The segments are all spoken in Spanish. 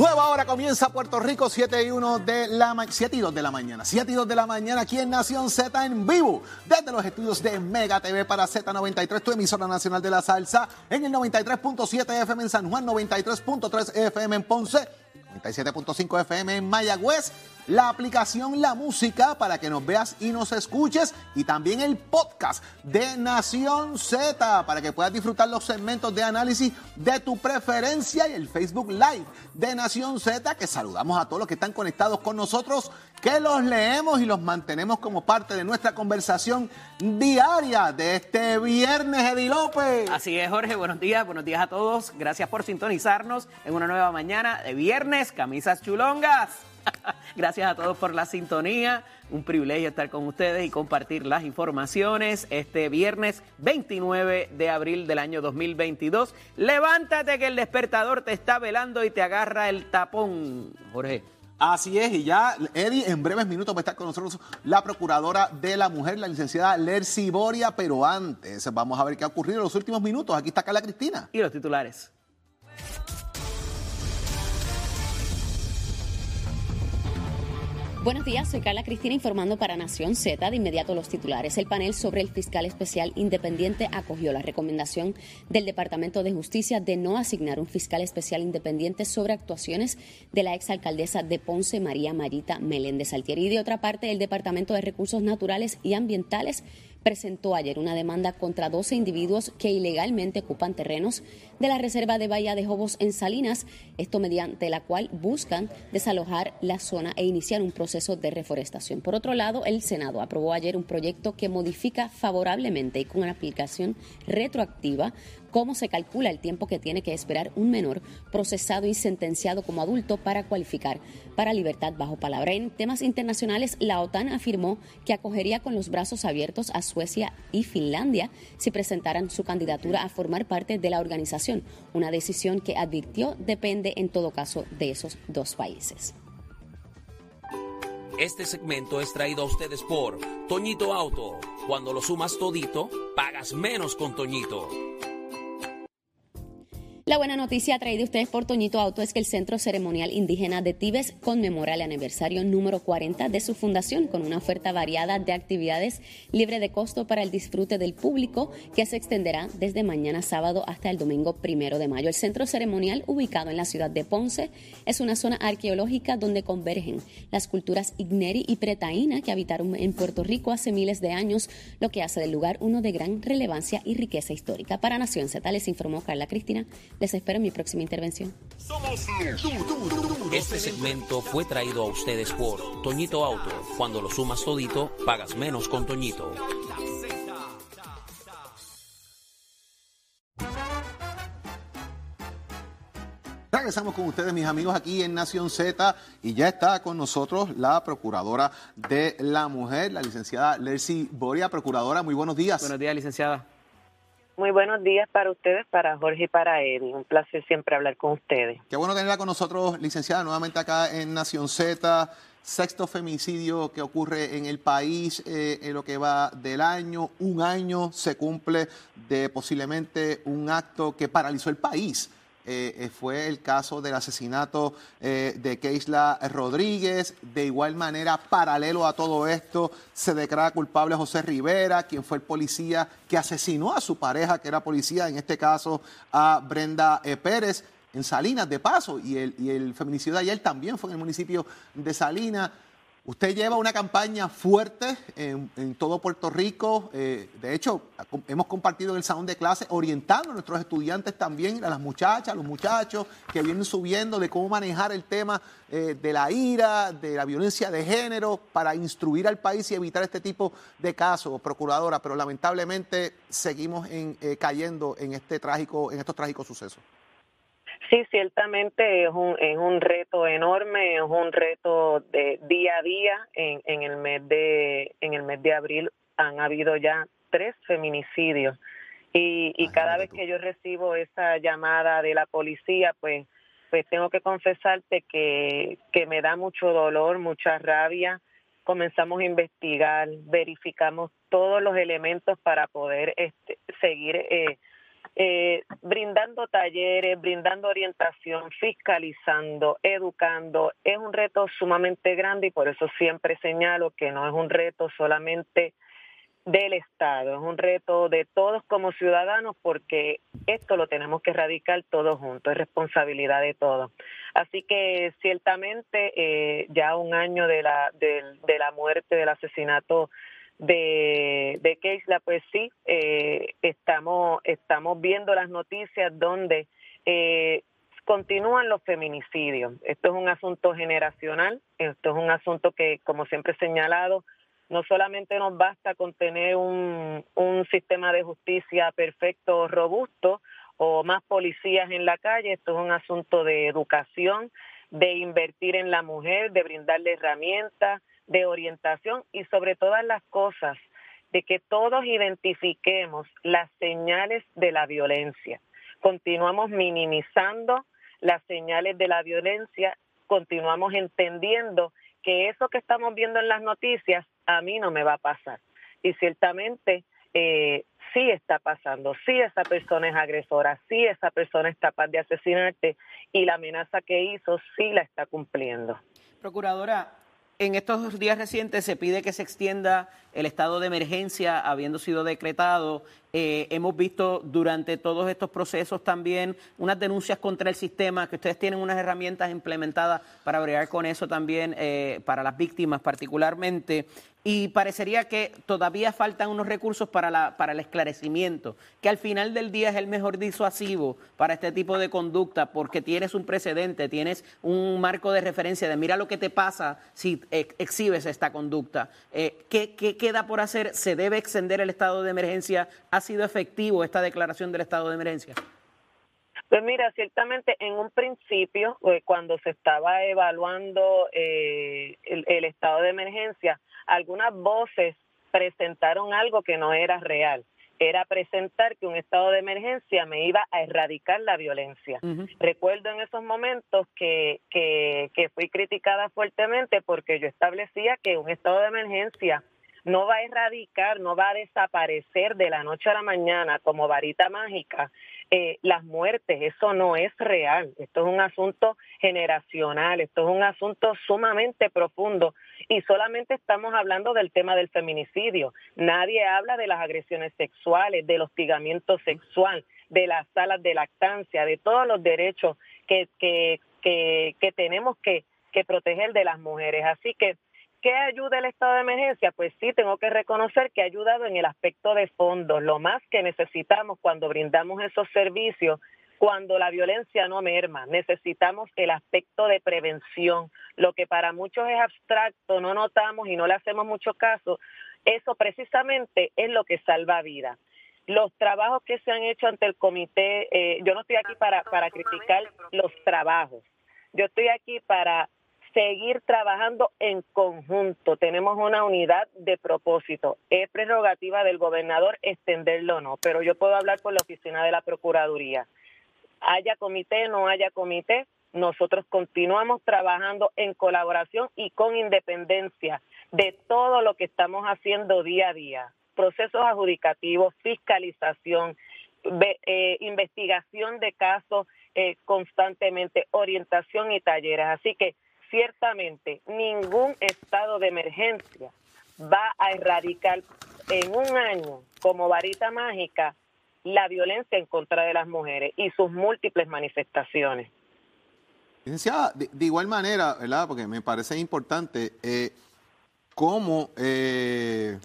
Nueva hora comienza Puerto Rico, 7 y 1 de la 7 y 2 de la mañana. 7 y 2 de la mañana aquí en Nación Z en vivo, desde los estudios de Mega TV para Z93, tu emisora nacional de la salsa, en el 93.7 FM en San Juan, 93.3 FM en Ponce, 97.5 FM en Mayagüez la aplicación La Música para que nos veas y nos escuches y también el podcast de Nación Z para que puedas disfrutar los segmentos de análisis de tu preferencia y el Facebook Live de Nación Z que saludamos a todos los que están conectados con nosotros, que los leemos y los mantenemos como parte de nuestra conversación diaria de este viernes, Eddie López. Así es, Jorge, buenos días, buenos días a todos. Gracias por sintonizarnos en una nueva mañana de viernes, camisas chulongas. Gracias a todos por la sintonía. Un privilegio estar con ustedes y compartir las informaciones este viernes 29 de abril del año 2022. Levántate que el despertador te está velando y te agarra el tapón, Jorge. Así es, y ya, Eddie, en breves minutos va a estar con nosotros la procuradora de la mujer, la licenciada Lercy Boria, pero antes vamos a ver qué ha ocurrido en los últimos minutos. Aquí está Carla Cristina. Y los titulares. Buenos días, soy Carla Cristina informando para Nación Z. De inmediato los titulares. El panel sobre el fiscal especial independiente acogió la recomendación del Departamento de Justicia de no asignar un fiscal especial independiente sobre actuaciones de la exalcaldesa de Ponce, María Marita Meléndez Altieri. Y de otra parte, el Departamento de Recursos Naturales y Ambientales presentó ayer una demanda contra 12 individuos que ilegalmente ocupan terrenos de la Reserva de Bahía de Jobos en Salinas, esto mediante la cual buscan desalojar la zona e iniciar un proceso de reforestación. Por otro lado, el Senado aprobó ayer un proyecto que modifica favorablemente y con una aplicación retroactiva cómo se calcula el tiempo que tiene que esperar un menor procesado y sentenciado como adulto para cualificar para libertad bajo palabra. En temas internacionales, la OTAN afirmó que acogería con los brazos abiertos a Suecia y Finlandia si presentaran su candidatura a formar parte de la organización, una decisión que advirtió depende en todo caso de esos dos países. Este segmento es traído a ustedes por Toñito Auto. Cuando lo sumas todito, pagas menos con Toñito. La buena noticia traída ustedes por Toñito Auto es que el Centro Ceremonial Indígena de Tibes conmemora el aniversario número 40 de su fundación con una oferta variada de actividades libre de costo para el disfrute del público que se extenderá desde mañana sábado hasta el domingo primero de mayo. El Centro Ceremonial, ubicado en la ciudad de Ponce, es una zona arqueológica donde convergen las culturas Igneri y Pretaína que habitaron en Puerto Rico hace miles de años, lo que hace del lugar uno de gran relevancia y riqueza histórica. Para Nación Z les informó Carla Cristina. Les espero en mi próxima intervención. Este segmento fue traído a ustedes por Toñito Auto. Cuando lo sumas todito, pagas menos con Toñito. Regresamos con ustedes, mis amigos, aquí en Nación Z y ya está con nosotros la Procuradora de la Mujer, la licenciada Lercy Boria. Procuradora, muy buenos días. Buenos días, licenciada. Muy buenos días para ustedes, para Jorge y para Eddie. Un placer siempre hablar con ustedes. Qué bueno tenerla con nosotros, licenciada, nuevamente acá en Nación Z. Sexto femicidio que ocurre en el país eh, en lo que va del año. Un año se cumple de posiblemente un acto que paralizó el país. Eh, eh, fue el caso del asesinato eh, de Keisla Rodríguez. De igual manera, paralelo a todo esto, se declara culpable José Rivera, quien fue el policía que asesinó a su pareja, que era policía, en este caso a Brenda Pérez, en Salinas, de paso. Y el, y el feminicidio de ayer también fue en el municipio de Salinas. Usted lleva una campaña fuerte en, todo Puerto Rico. Eh, de hecho, hemos compartido en el salón de clase orientando a nuestros estudiantes también, a las muchachas, a los muchachos que vienen subiendo de cómo manejar el tema eh, de la ira, de la violencia de género, para instruir al país y evitar este tipo de casos, procuradora. Pero lamentablemente seguimos eh, cayendo en este trágico, en estos trágicos sucesos. Sí, ciertamente es un, es un reto enorme, es un reto de día a día. En, en el mes de en el mes de abril han habido ya tres feminicidios y, y cada vez que yo recibo esa llamada de la policía, pues pues tengo que confesarte que, que me da mucho dolor, mucha rabia. Comenzamos a investigar, verificamos todos los elementos para poder este, seguir eh, eh, brindando talleres, brindando orientación, fiscalizando, educando. Es un reto sumamente grande y por eso siempre señalo que no es un reto solamente del Estado, es un reto de todos como ciudadanos porque esto lo tenemos que erradicar todos juntos, es responsabilidad de todos. Así que ciertamente eh, ya un año de la, de, de la muerte, del asesinato de, de Keisla, pues sí, eh, estamos, estamos viendo las noticias donde eh, continúan los feminicidios. Esto es un asunto generacional, esto es un asunto que, como siempre he señalado, no solamente nos basta con tener un, un sistema de justicia perfecto, robusto, o más policías en la calle, esto es un asunto de educación, de invertir en la mujer, de brindarle herramientas, de orientación y sobre todas las cosas, de que todos identifiquemos las señales de la violencia. Continuamos minimizando las señales de la violencia, continuamos entendiendo que eso que estamos viendo en las noticias a mí no me va a pasar. Y ciertamente eh, sí está pasando, sí esa persona es agresora, sí esa persona es capaz de asesinarte y la amenaza que hizo sí la está cumpliendo. Procuradora, en estos días recientes se pide que se extienda el estado de emergencia habiendo sido decretado. Eh, hemos visto durante todos estos procesos también unas denuncias contra el sistema, que ustedes tienen unas herramientas implementadas para bregar con eso también, eh, para las víctimas particularmente y parecería que todavía faltan unos recursos para, la, para el esclarecimiento, que al final del día es el mejor disuasivo para este tipo de conducta, porque tienes un precedente, tienes un marco de referencia de mira lo que te pasa si exhibes esta conducta. Eh, ¿qué, ¿Qué queda por hacer? ¿Se debe extender el estado de emergencia? ¿Ha sido efectivo esta declaración del estado de emergencia? Pues mira, ciertamente en un principio, eh, cuando se estaba evaluando eh, el, estado de emergencia, algunas voces presentaron algo que no era real. Era presentar que un estado de emergencia me iba a erradicar la violencia. Recuerdo en esos momentos que, que, que fui criticada fuertemente porque yo establecía que un estado de emergencia no va a erradicar, no va a desaparecer de la noche a la mañana como varita mágica eh, las muertes. Eso no es real. Esto es un asunto generacional, esto es un asunto sumamente profundo y solamente estamos hablando del tema del feminicidio. Nadie habla de las agresiones sexuales, del hostigamiento sexual, de las salas de lactancia, de todos los derechos que, que, que, que tenemos que, que proteger de las mujeres. Así que ¿Qué ayuda el estado de emergencia? Pues sí, tengo que reconocer que ha ayudado en el aspecto de fondos. Lo más que necesitamos cuando brindamos esos servicios, cuando la violencia no merma, necesitamos el aspecto de prevención. Lo que para muchos es abstracto, no notamos y no le hacemos mucho caso, eso precisamente es lo que salva vidas. Los trabajos que se han hecho ante el comité, eh, yo no estoy aquí para, para criticar los trabajos, yo estoy aquí para seguir trabajando en conjunto. Tenemos una unidad de propósito. Es prerrogativa del gobernador extenderlo o no, pero yo puedo hablar por la oficina de la Procuraduría. Haya comité, no haya comité, nosotros continuamos trabajando en colaboración y con independencia de todo lo que estamos haciendo día a día. Procesos adjudicativos, fiscalización, eh, investigación de casos eh, constantemente, orientación y talleres. Así que ciertamente ningún estado de emergencia va a erradicar en un año como varita mágica la violencia en contra de las mujeres y sus múltiples manifestaciones. Licenciada, de, igual manera, ¿verdad? Porque me parece importante eh, cómo, eh,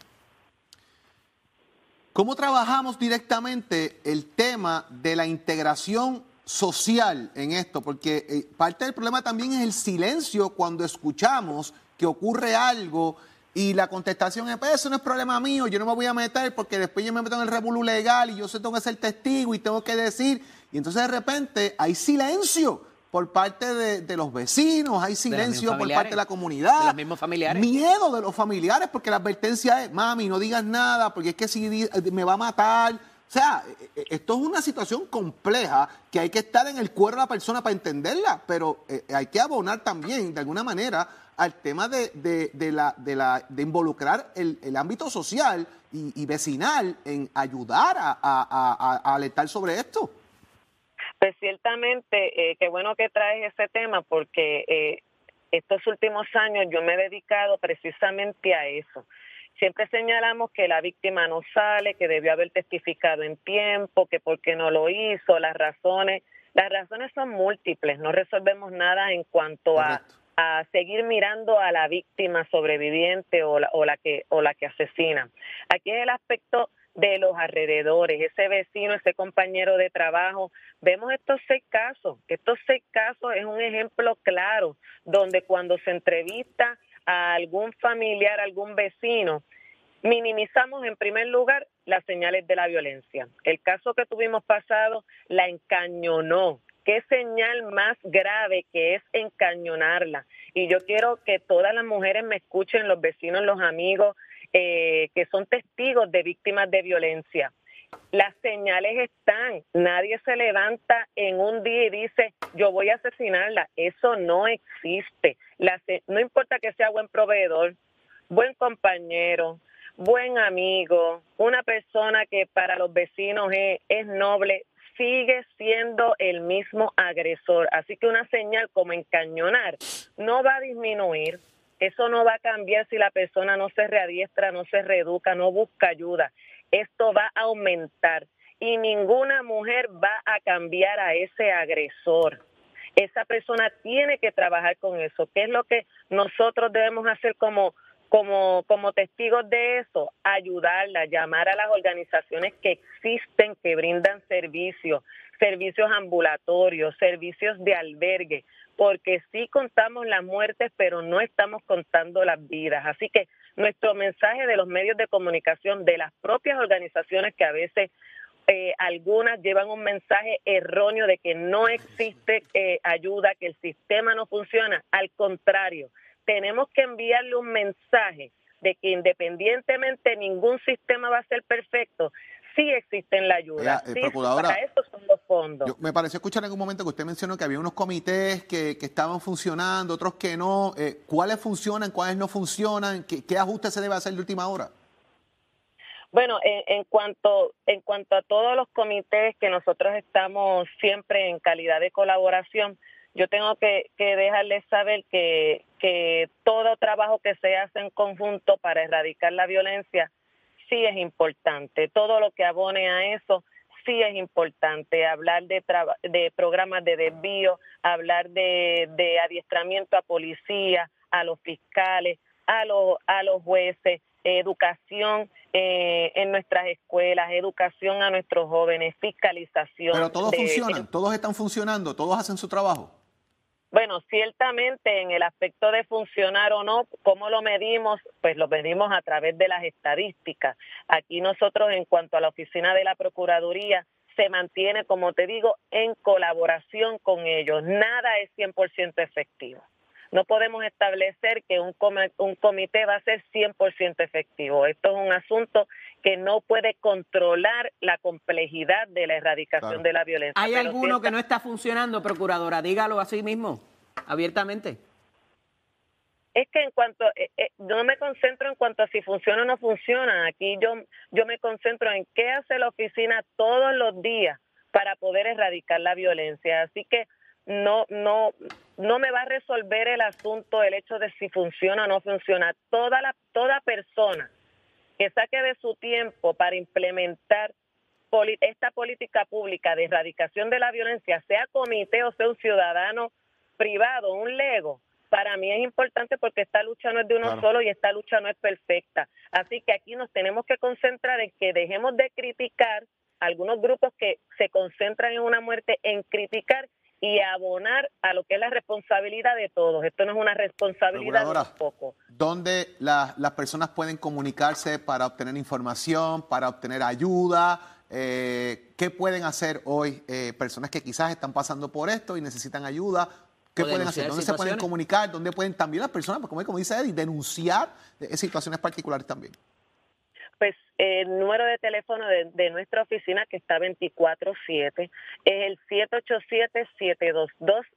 cómo trabajamos directamente el tema de la integración social en esto, porque eh, parte del problema también es el silencio cuando escuchamos que ocurre algo y la contestación es, pues eso no es problema mío, yo no me voy a meter porque después yo me meto en el revolú legal y yo sé tengo que ser testigo y tengo que decir, y entonces de repente hay silencio por parte de, los vecinos, hay silencio por parte de la comunidad. De los mismos familiares. Miedo de los familiares, porque la advertencia es, mami, no digas nada, porque es que si me va a matar, O sea, e, e, esto es una situación compleja que hay que estar en el cuero de la persona para entenderla, pero eh, hay que abonar también, de alguna manera, al tema de, de, la, de, la, de involucrar el, el ámbito social y, vecinal en ayudar a, a, a, alertar sobre esto. Pues ciertamente, eh, qué bueno que traes ese tema porque eh, estos últimos años yo me he dedicado precisamente a eso. Siempre señalamos que la víctima no sale, que debió haber testificado en tiempo, que por qué no lo hizo, las razones. Las razones son múltiples, no resolvemos nada en cuanto a a seguir mirando a la víctima sobreviviente o la, o la que o la que asesina. Aquí es el aspecto de los alrededores, ese vecino, ese compañero de trabajo. Vemos estos seis casos. Estos seis casos es un ejemplo claro donde cuando se entrevista a algún familiar, algún vecino, minimizamos en primer lugar las señales de la violencia. El caso que tuvimos pasado la encañonó, qué señal más grave que es encañonarla. Y yo quiero que todas las mujeres me escuchen, los vecinos, los amigos, eh, que son testigos de víctimas de violencia. Las señales están, nadie se levanta en un día y dice, yo voy a asesinarla. Eso no existe. no importa que sea buen proveedor, buen compañero, buen amigo, una persona que para los vecinos es noble, sigue siendo el mismo agresor. Así que una señal como encañonar no va a disminuir. Eso no va a cambiar si la persona no se readiestra, no se reeduca, no busca ayuda. Esto va a aumentar y ninguna mujer va a cambiar a ese agresor. Esa persona tiene que trabajar con eso. ¿Qué es lo que nosotros debemos hacer como como, como testigos de eso, ayudarla, llamar a las organizaciones que existen, que brindan servicios, servicios ambulatorios, servicios de albergue, porque sí contamos las muertes, pero no estamos contando las vidas. Así que nuestro mensaje de los medios de comunicación, de las propias organizaciones que a veces eh, algunas llevan un mensaje erróneo de que no existe eh, ayuda, que el sistema no funciona. Al contrario, tenemos que enviarle un mensaje de que independientemente ningún sistema va a ser perfecto, sí existen la ayuda. sí, para eso son los fondos. me pareció escuchar en algún momento que usted mencionó que había unos comités que, que estaban funcionando, otros que no. Eh, ¿Cuáles funcionan, cuáles no funcionan? ¿Qué, ¿Qué, ajuste se debe hacer de última hora? Bueno, en, en, cuanto en cuanto a todos los comités que nosotros estamos siempre en calidad de colaboración, yo tengo que, dejarles saber que, que todo trabajo que se hace en conjunto para erradicar la violencia sí es importante. Todo lo que abone a eso sí es importante. Hablar de, de programas de desvío, hablar de, de adiestramiento a policía, a los fiscales, a los, a los jueces, educación eh, en nuestras escuelas, educación a nuestros jóvenes, fiscalización. Pero todos funcionan, todos están funcionando, todos hacen su trabajo. Bueno, ciertamente en el aspecto de funcionar o no, ¿cómo lo medimos? Pues lo medimos a través de las estadísticas. Aquí nosotros en cuanto a la oficina de la Procuraduría se mantiene, como te digo, en colaboración con ellos. Nada es 100% efectivo. No podemos establecer que un, comité va a ser 100% efectivo. Esto es un asunto que no puede controlar la complejidad de la erradicación de la violencia. ¿Hay alguno que no está funcionando, procuradora? Dígalo así mismo, abiertamente. Es que en cuanto, eh, eh, no me concentro en cuanto a si funciona o no funciona. Aquí yo, yo me concentro en qué hace la oficina todos los días para poder erradicar la violencia. Así que no, no, no me va a resolver el asunto el hecho de si funciona o no funciona. Toda la, toda persona que saque de su tiempo para implementar esta política pública de erradicación de la violencia, sea comité o sea un ciudadano privado, un lego, para mí es importante porque esta lucha no es de uno solo y esta lucha no es perfecta. Así que aquí nos tenemos que concentrar en que dejemos de criticar algunos grupos que se concentran en una muerte, en criticar y abonar a lo que es la responsabilidad de todos. Esto no es una responsabilidad de poco. ¿Dónde las personas pueden comunicarse para obtener información, para obtener ayuda? Eh, ¿Qué pueden hacer hoy eh, personas que quizás están pasando por esto y necesitan ayuda? ¿Qué pueden hacer? ¿Dónde se pueden comunicar? ¿Dónde pueden también las personas, como, como dice Eddie, denunciar situaciones particulares también? Pues el número de teléfono de, de nuestra oficina, que está 24-7, es el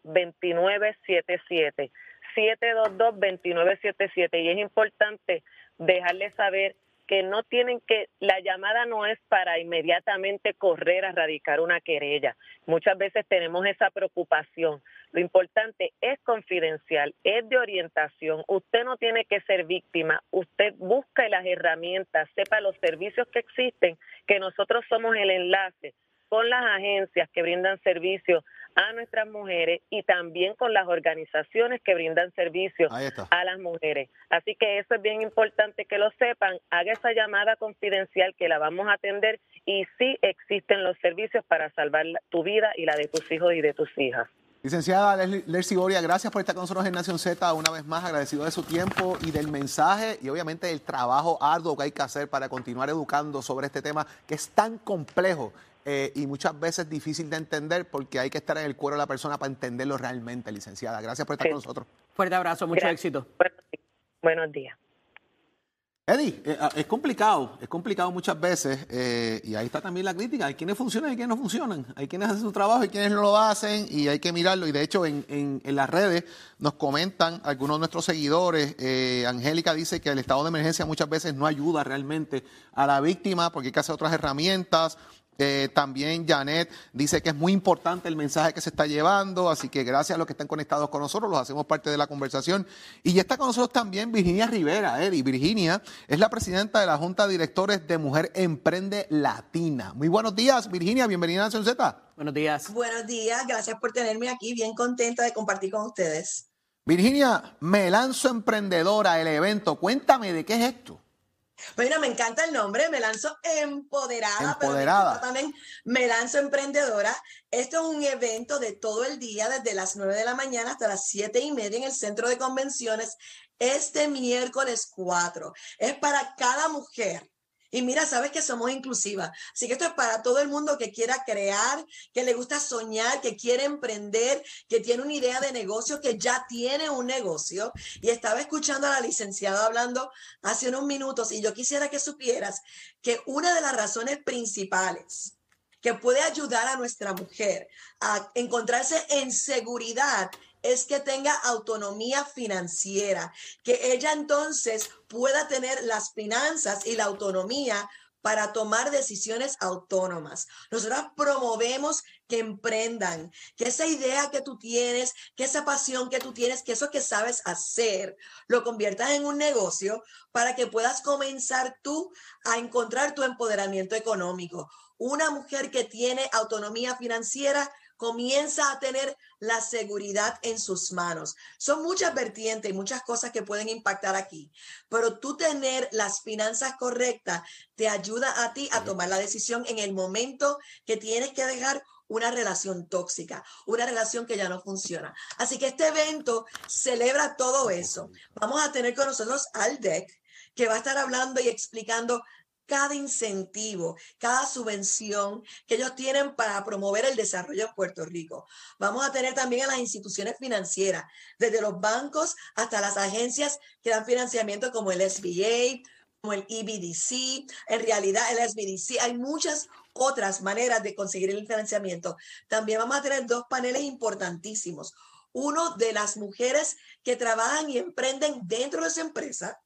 787-722-2977. 722-2977. Y es importante dejarles saber que no tienen que, la llamada no es para inmediatamente correr a radicar una querella. Muchas veces tenemos esa preocupación. Lo importante es confidencial, es de orientación. Usted no tiene que ser víctima, usted busca las herramientas, sepa los servicios que existen, que nosotros somos el enlace con las agencias que brindan servicios a nuestras mujeres y también con las organizaciones que brindan servicios a las mujeres. Así que eso es bien importante que lo sepan. Haga esa llamada confidencial que la vamos a atender y sí existen los servicios para salvar tu vida y la de tus hijos y de tus hijas. Licenciada Lercy Boria, gracias por estar con nosotros en Nación Z. Una vez más, agradecido de su tiempo y del mensaje y obviamente del trabajo arduo que hay que hacer para continuar educando sobre este tema que es tan complejo eh, y muchas veces difícil de entender porque hay que estar en el cuero de la persona para entenderlo realmente, licenciada. Gracias por estar con nosotros. Fuerte abrazo, mucho éxito. Buenos días. Eddie, eh, ah, es complicado, es complicado muchas veces eh, y ahí está también la crítica. Hay quienes funcionan y quienes no funcionan. Hay quienes hacen su trabajo y quienes no lo hacen y hay que mirarlo. Y de hecho en, en, en las redes nos comentan algunos de nuestros seguidores. Eh, Angélica dice que el estado de emergencia muchas veces no ayuda realmente a la víctima porque hay que hacer otras herramientas. Eh, también Janet dice que es muy importante el mensaje que se está llevando, así que gracias a los que están conectados con nosotros, los hacemos parte de la conversación. Y ya está con nosotros también Virginia Rivera, Eddie. Virginia es la presidenta de la Junta de Directores de Mujer Emprende Latina. Muy buenos días, Virginia, bienvenida a Nación Z. Buenos días. Buenos días, gracias por tenerme aquí, bien contenta de compartir con ustedes. Virginia, me lanzo emprendedora el evento. Cuéntame de qué es esto. Bueno, me encanta el nombre, me lanzo empoderada, empoderada. pero también me lanzo emprendedora. Esto es un evento de todo el día, desde las 9 de la mañana hasta las 7 y media en el centro de convenciones, este miércoles 4. Es para cada mujer y mira, sabes que somos inclusivas. Así que esto es para todo el mundo que quiera crear, que le gusta soñar, que quiere emprender, que tiene una idea de negocio, que ya tiene un negocio. Y estaba escuchando a la licenciada hablando hace unos minutos y yo quisiera que supieras que una de las razones principales que puede ayudar a nuestra mujer a encontrarse en seguridad es que tenga autonomía financiera, que ella entonces pueda tener las finanzas y la autonomía para tomar decisiones autónomas. Nosotros promovemos que emprendan, que esa idea que tú tienes, que esa pasión que tú tienes, que eso que sabes hacer, lo conviertas en un negocio para que puedas comenzar tú a encontrar tu empoderamiento económico. Una mujer que tiene autonomía financiera comienza a tener la seguridad en sus manos. Son muchas vertientes y muchas cosas que pueden impactar aquí, pero tú tener las finanzas correctas te ayuda a ti a tomar la decisión en el momento que tienes que dejar una relación tóxica, una relación que ya no funciona. Así que este evento celebra todo eso. Vamos a tener con nosotros al DEC, que va a estar hablando y explicando cada incentivo, cada subvención que ellos tienen para promover el desarrollo en Puerto Rico. Vamos a tener también a las instituciones financieras, desde los bancos hasta las agencias que dan financiamiento como el SBA, como el EBDC. En realidad, el SBDC, hay muchas otras maneras de conseguir el financiamiento. También vamos a tener dos paneles importantísimos. Uno de las mujeres que trabajan y emprenden dentro de su empresa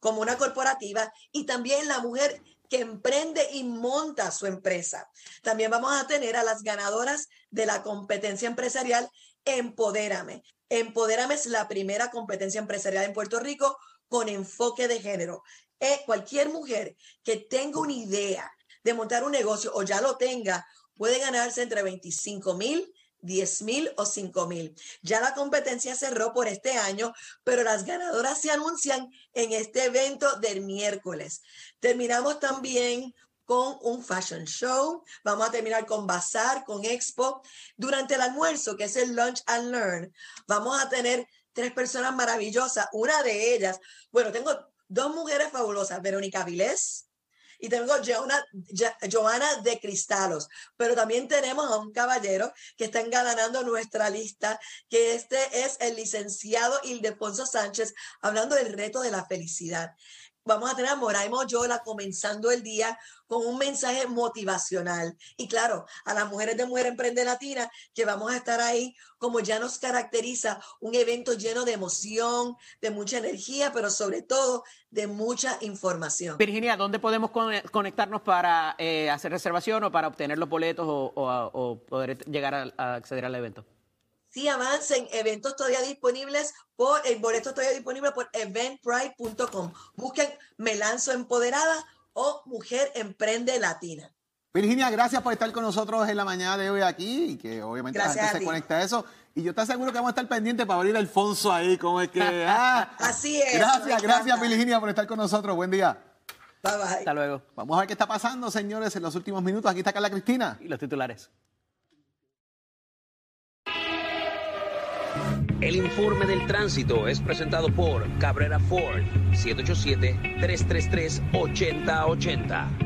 como una corporativa y también la mujer que emprende y monta su empresa. También vamos a tener a las ganadoras de la competencia empresarial Empodérame. Empodérame es la primera competencia empresarial en Puerto Rico con enfoque de género. Eh, cualquier mujer que tenga una idea de montar un negocio o ya lo tenga, puede ganarse entre 25 mil 10 mil o 5 mil. Ya la competencia cerró por este año, pero las ganadoras se anuncian en este evento del miércoles. Terminamos también con un fashion show. Vamos a terminar con bazar, con expo. Durante el almuerzo, que es el lunch and learn, vamos a tener tres personas maravillosas. Una de ellas, bueno, tengo dos mujeres fabulosas, Verónica Vilés, y tengo Joana de Cristalos, pero también tenemos a un caballero que está engalanando nuestra lista, que este es el licenciado Ildefonso Sánchez, hablando del reto de la felicidad. Vamos a tener a Moraimo Yola comenzando el día con un mensaje motivacional. Y claro, a las mujeres de Mujer Emprende Latina, que vamos a estar ahí, como ya nos caracteriza, un evento lleno de emoción, de mucha energía, pero sobre todo de mucha información. Virginia, ¿dónde podemos conectarnos para eh, hacer reservación o para obtener los boletos o, poder llegar a acceder al evento? Sí avancen, eventos todavía disponibles por, el boleto todavía disponible por eventbrite.com. Busquen Me Lanzo Empoderada o Mujer Emprende Latina. Virginia, gracias por estar con nosotros en la mañana de hoy aquí y que obviamente la gente se conecta a eso. Y yo te aseguro que vamos a estar pendientes para abrir Alfonso ahí, como es que... Ah. Así es. Gracias, gracias Virginia por estar con nosotros. Buen día. Bye bye. Hasta luego. Vamos a ver qué está pasando, señores, en los últimos minutos. Aquí está Carla Cristina. Y los titulares. El informe del tránsito es presentado por Cabrera Ford, 787-333-8080.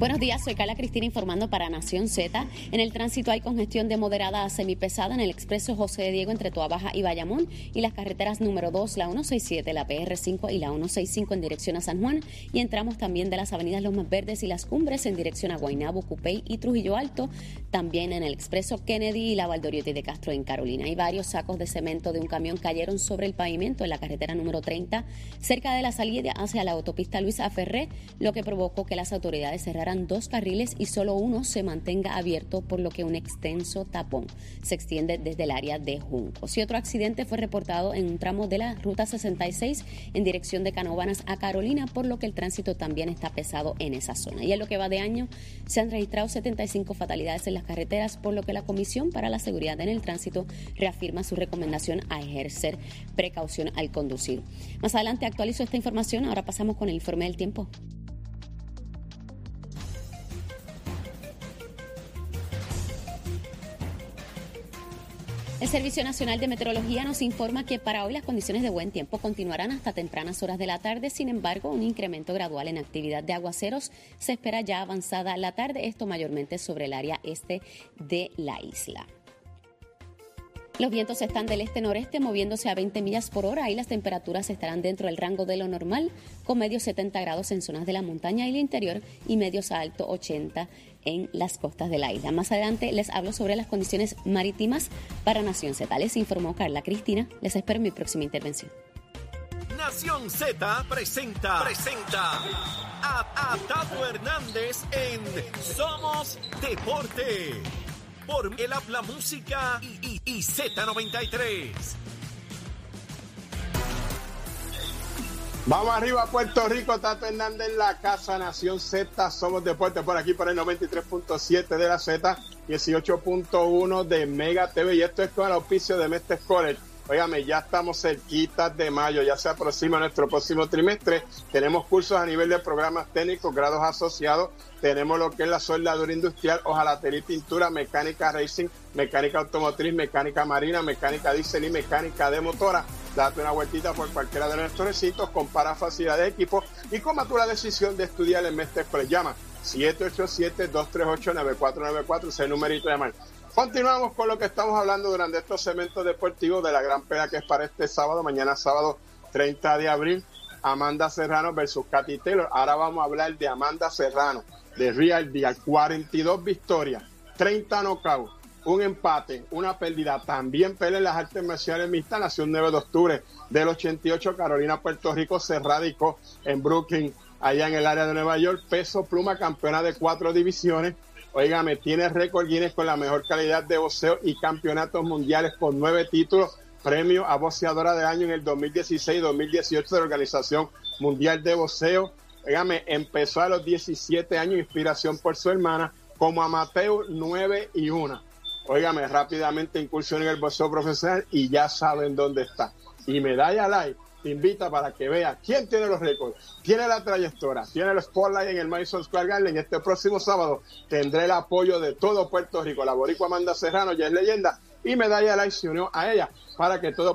Buenos días, soy Carla Cristina informando para Nación Z. En el tránsito hay congestión de moderada a semipesada en el expreso José de Diego entre Baja y Bayamón y las carreteras número 2, la 167, la PR5 y la 165 en dirección a San Juan y entramos también de las avenidas Los Más Verdes y Las Cumbres en dirección a Guaynabo, Cupey y Trujillo Alto, también en el expreso Kennedy y la Valdoriotti de Castro en Carolina. Y varios sacos de cemento de un camión cayeron sobre el pavimento en la carretera número 30 cerca de la salida hacia la autopista Luisa Ferré, lo que provocó que las autoridades cerraran dos carriles y solo uno se mantenga abierto, por lo que un extenso tapón se extiende desde el área de Juncos. Y otro accidente fue reportado en un tramo de la Ruta 66 en dirección de Canovanas a Carolina, por lo que el tránsito también está pesado en esa zona. Y en lo que va de año se han registrado 75 fatalidades en las carreteras, por lo que la Comisión para la Seguridad en el Tránsito reafirma su recomendación a ejercer precaución al conducir. Más adelante actualizo esta información, ahora pasamos con el informe del tiempo. El Servicio Nacional de Meteorología nos informa que para hoy las condiciones de buen tiempo continuarán hasta tempranas horas de la tarde. Sin embargo, un incremento gradual en actividad de aguaceros se espera ya avanzada la tarde, esto mayormente sobre el área este de la isla. Los vientos están del este-noreste moviéndose a 20 millas por hora y las temperaturas estarán dentro del rango de lo normal, con medios 70 grados en zonas de la montaña y el interior y medios a alto 80 en las costas de la isla. Más adelante les hablo sobre las condiciones marítimas para Nación Z. Les informó Carla Cristina. Les espero mi próxima intervención. Nación Z presenta, presenta a, a Hernández en Somos Deporte por el Habla Música y, y, Z93. Vamos arriba a Puerto Rico, Tato Hernández en la Casa Nación Z, somos deporte por aquí por el 93.7 de la Z, 18.1 de Mega TV y esto es con el auspicio de Mestre College Óigame, ya estamos cerquitas de mayo, ya se aproxima nuestro próximo trimestre. Tenemos cursos a nivel de programas técnicos, grados asociados. Tenemos lo que es la soldadura industrial, hojalatería y pintura, mecánica racing, mecánica automotriz, mecánica marina, mecánica diésel y mecánica de motora. Date una vueltita por cualquiera de nuestros recintos, compara facilidad de equipo y coma tu la decisión de estudiar en Mestre Llama 787-238-9494, ese numerito de llamar. Continuamos con lo que estamos hablando durante estos segmentos deportivos de la gran pelea que es para este sábado, mañana sábado 30 de abril, Amanda Serrano versus Katy Taylor. Ahora vamos a hablar de Amanda Serrano, de Real Deal, 42 victorias, 30 knockouts, un empate, una pérdida. También pelea en las artes marciales mixtas, nació el 9 de octubre del 88, Carolina, Puerto Rico, se radicó en Brooklyn, allá en el área de Nueva York, peso pluma, campeona de cuatro divisiones, Óigame, tiene récord Guinness con la mejor calidad de boxeo y campeonatos mundiales con nueve títulos, premio a boxeadora de año en el 2016-2018 de la Organización Mundial de Boxeo. Óigame, empezó a los 17 años, inspiración por su hermana, como amateur 9 y 1. Óigame, rápidamente incursión en el boxeo profesional y ya saben dónde está. Y medalla live te invita para que vea quién tiene los récords, tiene la trayectoria, tiene el spotlight en el Madison Square Garden. Este próximo sábado tendré el apoyo de todo Puerto Rico. La boricua Amanda Serrano ya es leyenda y Medalla Live se unió a ella para que todo